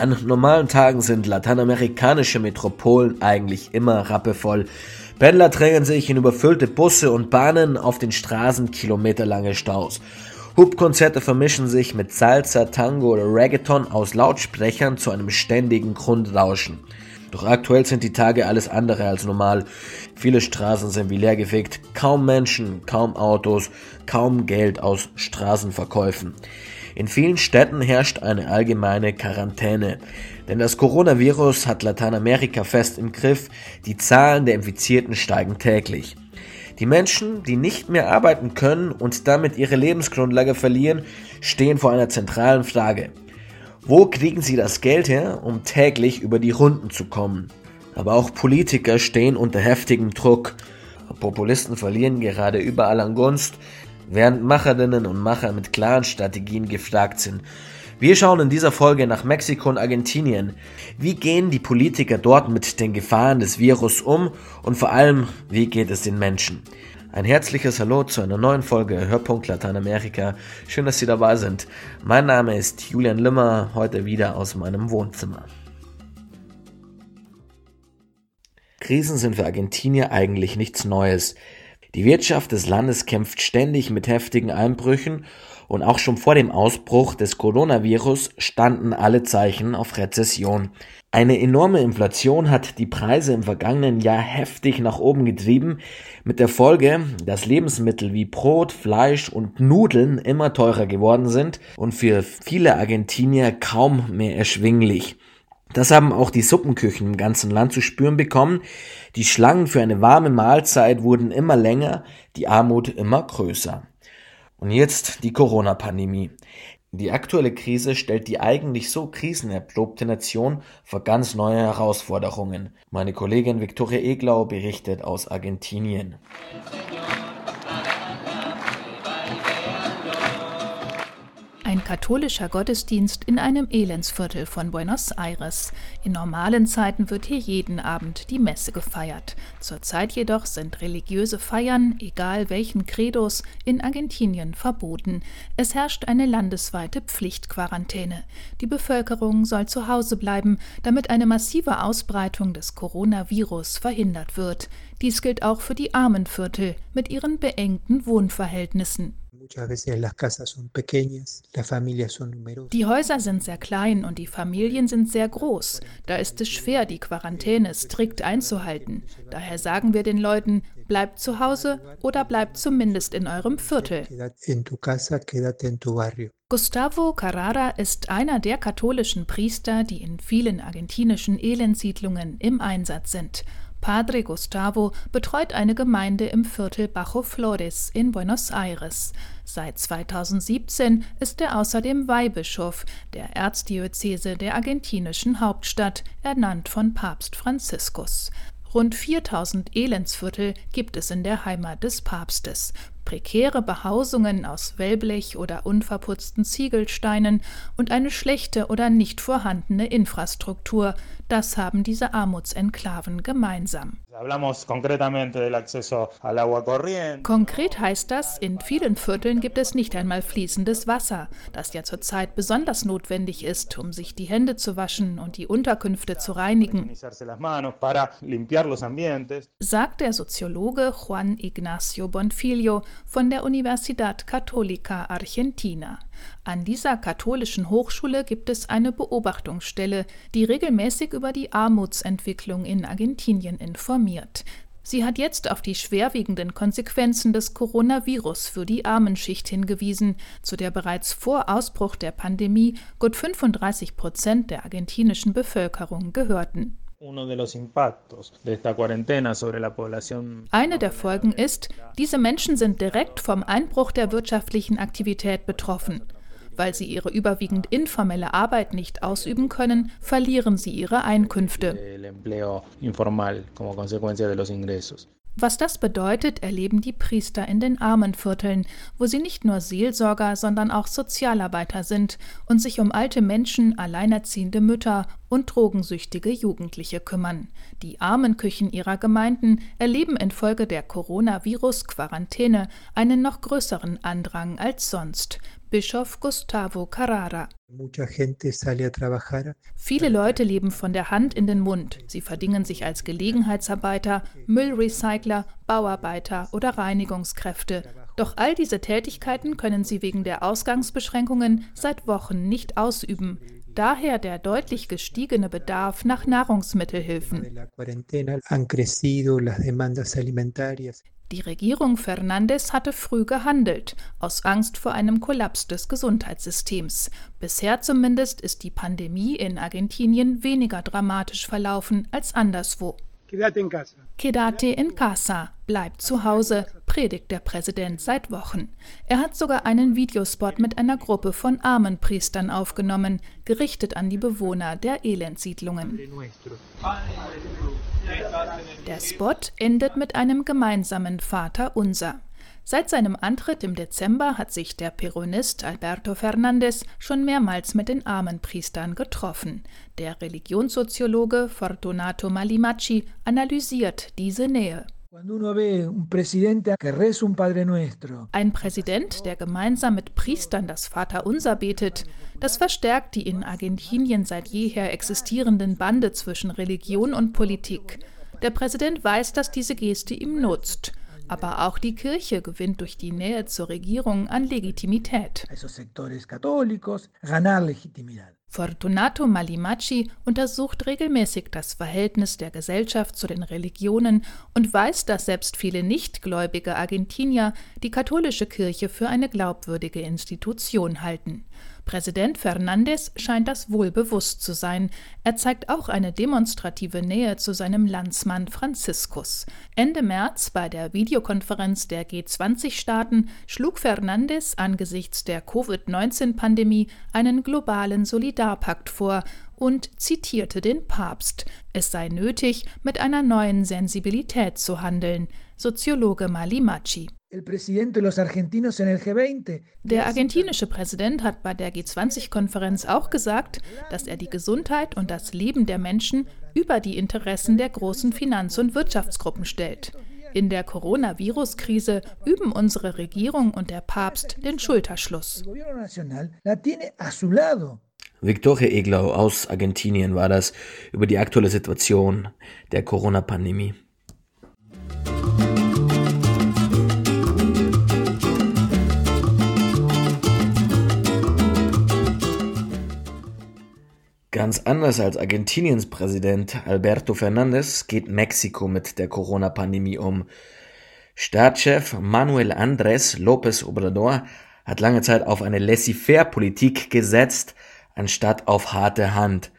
An normalen Tagen sind lateinamerikanische Metropolen eigentlich immer rappevoll. Pendler drängen sich in überfüllte Busse und Bahnen auf den Straßen kilometerlange Staus. Hubkonzerte vermischen sich mit Salsa, Tango oder Reggaeton aus Lautsprechern zu einem ständigen Grundrauschen. Doch aktuell sind die Tage alles andere als normal. Viele Straßen sind wie leergefegt, kaum Menschen, kaum Autos, kaum Geld aus Straßenverkäufen. In vielen Städten herrscht eine allgemeine Quarantäne, denn das Coronavirus hat Lateinamerika fest im Griff, die Zahlen der Infizierten steigen täglich. Die Menschen, die nicht mehr arbeiten können und damit ihre Lebensgrundlage verlieren, stehen vor einer zentralen Frage. Wo kriegen sie das Geld her, um täglich über die Runden zu kommen? Aber auch Politiker stehen unter heftigem Druck. Populisten verlieren gerade überall an Gunst, während Macherinnen und Macher mit klaren Strategien gefragt sind. Wir schauen in dieser Folge nach Mexiko und Argentinien. Wie gehen die Politiker dort mit den Gefahren des Virus um und vor allem, wie geht es den Menschen? Ein herzliches Hallo zu einer neuen Folge Hörpunkt Lateinamerika. Schön, dass Sie dabei sind. Mein Name ist Julian Limmer, heute wieder aus meinem Wohnzimmer. Krisen sind für Argentinier eigentlich nichts Neues. Die Wirtschaft des Landes kämpft ständig mit heftigen Einbrüchen und auch schon vor dem Ausbruch des Coronavirus standen alle Zeichen auf Rezession. Eine enorme Inflation hat die Preise im vergangenen Jahr heftig nach oben getrieben, mit der Folge, dass Lebensmittel wie Brot, Fleisch und Nudeln immer teurer geworden sind und für viele Argentinier kaum mehr erschwinglich. Das haben auch die Suppenküchen im ganzen Land zu spüren bekommen. Die Schlangen für eine warme Mahlzeit wurden immer länger, die Armut immer größer. Und jetzt die Corona-Pandemie. Die aktuelle Krise stellt die eigentlich so krisenerprobte Nation vor ganz neue Herausforderungen. Meine Kollegin Viktoria Eglau berichtet aus Argentinien. Ein katholischer Gottesdienst in einem Elendsviertel von Buenos Aires. In normalen Zeiten wird hier jeden Abend die Messe gefeiert. Zurzeit jedoch sind religiöse Feiern, egal welchen Credos, in Argentinien verboten. Es herrscht eine landesweite Pflichtquarantäne. Die Bevölkerung soll zu Hause bleiben, damit eine massive Ausbreitung des Coronavirus verhindert wird. Dies gilt auch für die Armenviertel mit ihren beengten Wohnverhältnissen. Die Häuser sind sehr klein und die Familien sind sehr groß. Da ist es schwer, die Quarantäne strikt einzuhalten. Daher sagen wir den Leuten, bleibt zu Hause oder bleibt zumindest in eurem Viertel. Gustavo Carrara ist einer der katholischen Priester, die in vielen argentinischen Elendsiedlungen im Einsatz sind. Padre Gustavo betreut eine Gemeinde im Viertel Bajo Flores in Buenos Aires. Seit 2017 ist er außerdem Weihbischof der Erzdiözese der argentinischen Hauptstadt, ernannt von Papst Franziskus. Rund 4000 Elendsviertel gibt es in der Heimat des Papstes prekäre Behausungen aus Wellblech oder unverputzten Ziegelsteinen und eine schlechte oder nicht vorhandene Infrastruktur, das haben diese Armutsenklaven gemeinsam. Konkret heißt das, in vielen Vierteln gibt es nicht einmal fließendes Wasser, das ja zurzeit besonders notwendig ist, um sich die Hände zu waschen und die Unterkünfte zu reinigen. Sagt der Soziologe Juan Ignacio Bonfilio von der Universidad Católica Argentina. An dieser katholischen Hochschule gibt es eine Beobachtungsstelle, die regelmäßig über die Armutsentwicklung in Argentinien informiert. Sie hat jetzt auf die schwerwiegenden Konsequenzen des Coronavirus für die Armenschicht hingewiesen, zu der bereits vor Ausbruch der Pandemie gut 35 Prozent der argentinischen Bevölkerung gehörten. Eine der Folgen ist, diese Menschen sind direkt vom Einbruch der wirtschaftlichen Aktivität betroffen. Weil sie ihre überwiegend informelle Arbeit nicht ausüben können, verlieren sie ihre Einkünfte. Was das bedeutet, erleben die Priester in den Armenvierteln, wo sie nicht nur Seelsorger, sondern auch Sozialarbeiter sind und sich um alte Menschen, alleinerziehende Mütter und drogensüchtige Jugendliche kümmern. Die Armenküchen ihrer Gemeinden erleben infolge der Coronavirus-Quarantäne einen noch größeren Andrang als sonst. Bischof Gustavo Carrara. Viele Leute leben von der Hand in den Mund. Sie verdingen sich als Gelegenheitsarbeiter, Müllrecycler, Bauarbeiter oder Reinigungskräfte. Doch all diese Tätigkeiten können sie wegen der Ausgangsbeschränkungen seit Wochen nicht ausüben. Daher der deutlich gestiegene Bedarf nach Nahrungsmittelhilfen. Die Regierung Fernandes hatte früh gehandelt, aus Angst vor einem Kollaps des Gesundheitssystems. Bisher zumindest ist die Pandemie in Argentinien weniger dramatisch verlaufen als anderswo. Quédate in casa, bleibt zu Hause, predigt der Präsident seit Wochen. Er hat sogar einen Videospot mit einer Gruppe von armen Priestern aufgenommen, gerichtet an die Bewohner der Elendsiedlungen. Der Spot endet mit einem gemeinsamen Vater unser. Seit seinem Antritt im Dezember hat sich der Peronist Alberto Fernandez schon mehrmals mit den Armenpriestern getroffen. Der Religionssoziologe Fortunato Malimacci analysiert diese Nähe. Ein Präsident, der gemeinsam mit Priestern das Vaterunser betet, das verstärkt die in Argentinien seit jeher existierenden Bande zwischen Religion und Politik. Der Präsident weiß, dass diese Geste ihm nutzt. Aber auch die Kirche gewinnt durch die Nähe zur Regierung an Legitimität. Fortunato Malimacci untersucht regelmäßig das Verhältnis der Gesellschaft zu den Religionen und weiß, dass selbst viele nichtgläubige Argentinier die katholische Kirche für eine glaubwürdige Institution halten. Präsident Fernandes scheint das wohl bewusst zu sein. Er zeigt auch eine demonstrative Nähe zu seinem Landsmann Franziskus. Ende März bei der Videokonferenz der G20-Staaten schlug Fernandes angesichts der Covid-19-Pandemie einen globalen Solidarpakt vor und zitierte den Papst. Es sei nötig, mit einer neuen Sensibilität zu handeln. Soziologe Mali Machi. Der argentinische Präsident hat bei der G20-Konferenz auch gesagt, dass er die Gesundheit und das Leben der Menschen über die Interessen der großen Finanz- und Wirtschaftsgruppen stellt. In der Coronavirus-Krise üben unsere Regierung und der Papst den Schulterschluss. Victoria Eglau aus Argentinien war das über die aktuelle Situation der Corona-Pandemie. Ganz anders als Argentiniens Präsident Alberto Fernandez geht Mexiko mit der Corona-Pandemie um. Staatschef Manuel Andrés López Obrador hat lange Zeit auf eine Laissez-faire-Politik gesetzt, anstatt auf harte Hand.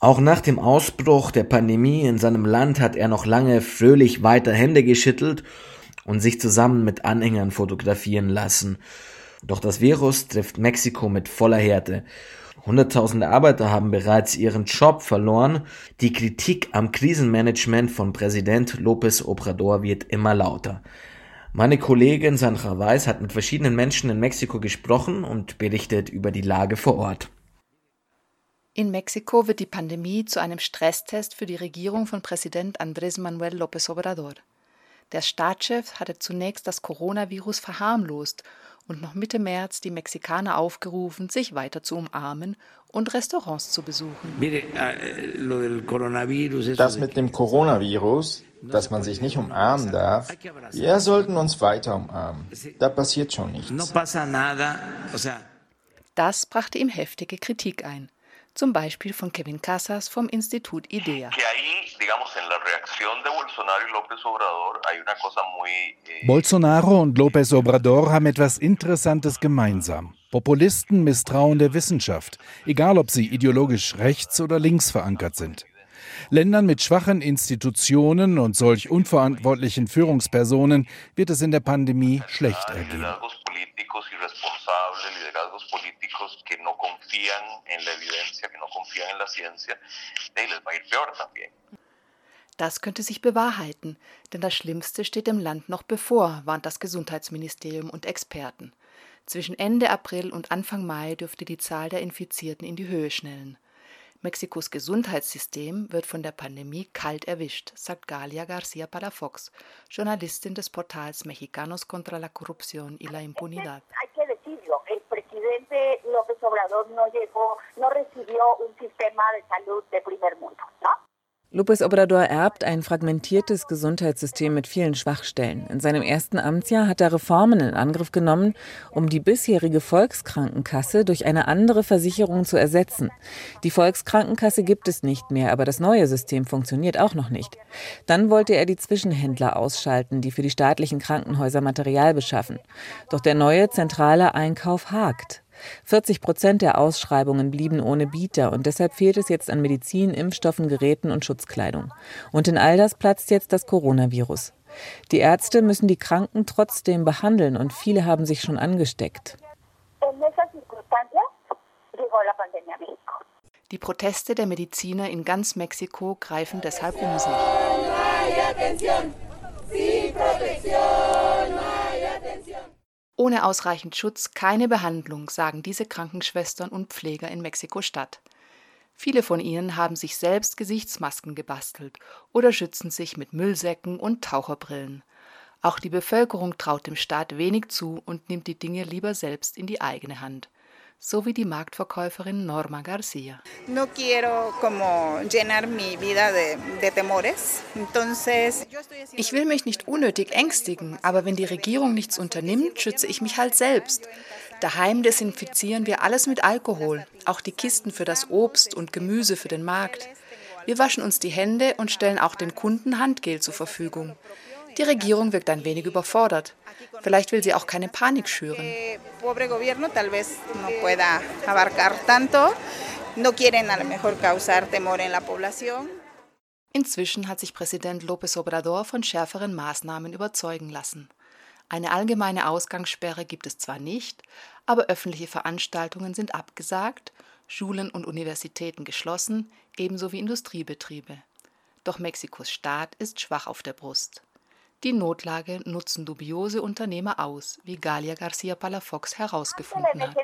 Auch nach dem Ausbruch der Pandemie in seinem Land hat er noch lange fröhlich weiter Hände geschüttelt und sich zusammen mit Anhängern fotografieren lassen. Doch das Virus trifft Mexiko mit voller Härte Hunderttausende Arbeiter haben bereits ihren Job verloren. Die Kritik am Krisenmanagement von Präsident López Obrador wird immer lauter. Meine Kollegin Sandra Weiß hat mit verschiedenen Menschen in Mexiko gesprochen und berichtet über die Lage vor Ort. In Mexiko wird die Pandemie zu einem Stresstest für die Regierung von Präsident Andrés Manuel López Obrador. Der Staatschef hatte zunächst das Coronavirus verharmlost und noch Mitte März die Mexikaner aufgerufen, sich weiter zu umarmen und Restaurants zu besuchen. Eh, das mit dem Coronavirus, dass man sich nicht umarmen darf, wir sollten uns weiter umarmen. Da passiert schon nichts. Das brachte ihm heftige Kritik ein zum Beispiel von Kevin Casas vom Institut IDEA. Eh, Bolsonaro und López Obrador haben etwas Interessantes gemeinsam. Populisten misstrauen der Wissenschaft, egal ob sie ideologisch rechts oder links verankert sind. Ländern mit schwachen Institutionen und solch unverantwortlichen Führungspersonen wird es in der Pandemie schlecht ergehen. Das könnte sich bewahrheiten, denn das Schlimmste steht dem Land noch bevor, warnt das Gesundheitsministerium und Experten. Zwischen Ende April und Anfang Mai dürfte die Zahl der Infizierten in die Höhe schnellen. Mexikos Gesundheitssystem wird von der Pandemie kalt erwischt, sagt Galia García Palafox, Journalistin des Portals Mexicanos contra la Corrupción y la Impunidad. López Obrador no llegó, no recibió un sistema de salud de primer mundo. López Obrador erbt ein fragmentiertes Gesundheitssystem mit vielen Schwachstellen. In seinem ersten Amtsjahr hat er Reformen in Angriff genommen, um die bisherige Volkskrankenkasse durch eine andere Versicherung zu ersetzen. Die Volkskrankenkasse gibt es nicht mehr, aber das neue System funktioniert auch noch nicht. Dann wollte er die Zwischenhändler ausschalten, die für die staatlichen Krankenhäuser Material beschaffen. Doch der neue zentrale Einkauf hakt. 40 Prozent der Ausschreibungen blieben ohne Bieter und deshalb fehlt es jetzt an Medizin, Impfstoffen, Geräten und Schutzkleidung. Und in all das platzt jetzt das Coronavirus. Die Ärzte müssen die Kranken trotzdem behandeln und viele haben sich schon angesteckt. Die Proteste der Mediziner in ganz Mexiko greifen deshalb um sich. Ohne ausreichend Schutz keine Behandlung, sagen diese Krankenschwestern und Pfleger in Mexiko-Stadt. Viele von ihnen haben sich selbst Gesichtsmasken gebastelt oder schützen sich mit Müllsäcken und Taucherbrillen. Auch die Bevölkerung traut dem Staat wenig zu und nimmt die Dinge lieber selbst in die eigene Hand so wie die Marktverkäuferin Norma Garcia. Ich will mich nicht unnötig ängstigen, aber wenn die Regierung nichts unternimmt, schütze ich mich halt selbst. Daheim desinfizieren wir alles mit Alkohol, auch die Kisten für das Obst und Gemüse für den Markt. Wir waschen uns die Hände und stellen auch den Kunden Handgel zur Verfügung. Die Regierung wirkt ein wenig überfordert. Vielleicht will sie auch keine Panik schüren. Inzwischen hat sich Präsident López Obrador von schärferen Maßnahmen überzeugen lassen. Eine allgemeine Ausgangssperre gibt es zwar nicht, aber öffentliche Veranstaltungen sind abgesagt, Schulen und Universitäten geschlossen, ebenso wie Industriebetriebe. Doch Mexikos Staat ist schwach auf der Brust. Die Notlage nutzen dubiose Unternehmer aus, wie Galia Garcia Palafox herausgefunden hat.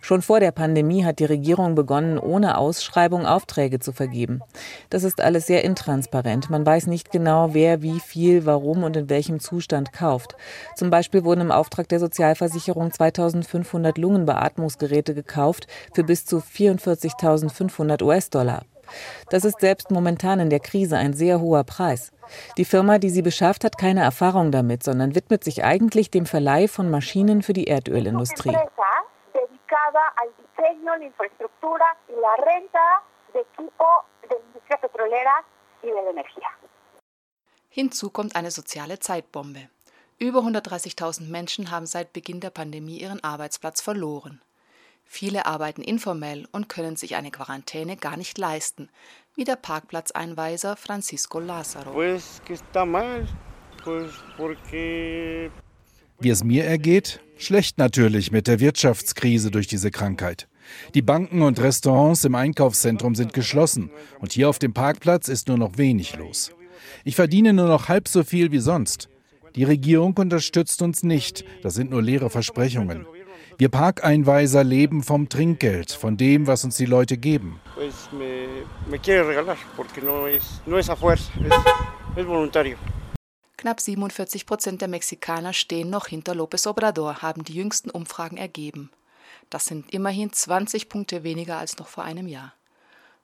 Schon vor der Pandemie hat die Regierung begonnen, ohne Ausschreibung Aufträge zu vergeben. Das ist alles sehr intransparent. Man weiß nicht genau, wer wie viel, warum und in welchem Zustand kauft. Zum Beispiel wurden im Auftrag der Sozialversicherung 2500 Lungenbeatmungsgeräte gekauft für bis zu 44.500 US-Dollar. Das ist selbst momentan in der Krise ein sehr hoher Preis. Die Firma, die sie beschafft, hat keine Erfahrung damit, sondern widmet sich eigentlich dem Verleih von Maschinen für die Erdölindustrie. Hinzu kommt eine soziale Zeitbombe. Über 130.000 Menschen haben seit Beginn der Pandemie ihren Arbeitsplatz verloren. Viele arbeiten informell und können sich eine Quarantäne gar nicht leisten, wie der Parkplatzeinweiser Francisco Lázaro. Wie es mir ergeht? Schlecht natürlich mit der Wirtschaftskrise durch diese Krankheit. Die Banken und Restaurants im Einkaufszentrum sind geschlossen und hier auf dem Parkplatz ist nur noch wenig los. Ich verdiene nur noch halb so viel wie sonst. Die Regierung unterstützt uns nicht, das sind nur leere Versprechungen. Wir Parkeinweiser leben vom Trinkgeld, von dem, was uns die Leute geben. Knapp 47 Prozent der Mexikaner stehen noch hinter López Obrador, haben die jüngsten Umfragen ergeben. Das sind immerhin 20 Punkte weniger als noch vor einem Jahr.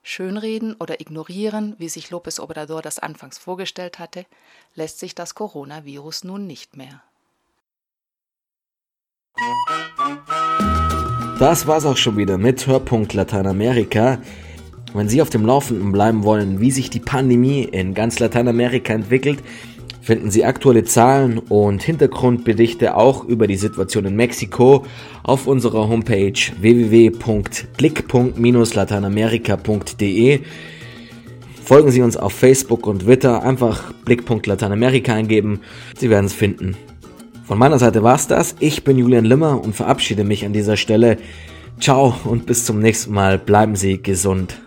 Schönreden oder ignorieren, wie sich López Obrador das anfangs vorgestellt hatte, lässt sich das Coronavirus nun nicht mehr. Das war's auch schon wieder mit Hörpunkt Lateinamerika. Wenn Sie auf dem Laufenden bleiben wollen, wie sich die Pandemie in ganz Lateinamerika entwickelt, finden Sie aktuelle Zahlen und Hintergrundberichte auch über die Situation in Mexiko auf unserer Homepage www.blickpunkt-lateinamerika.de. Folgen Sie uns auf Facebook und Twitter, einfach Blickpunkt Lateinamerika eingeben, Sie werden es finden. Von meiner Seite war's das. Ich bin Julian Limmer und verabschiede mich an dieser Stelle. Ciao und bis zum nächsten Mal. Bleiben Sie gesund.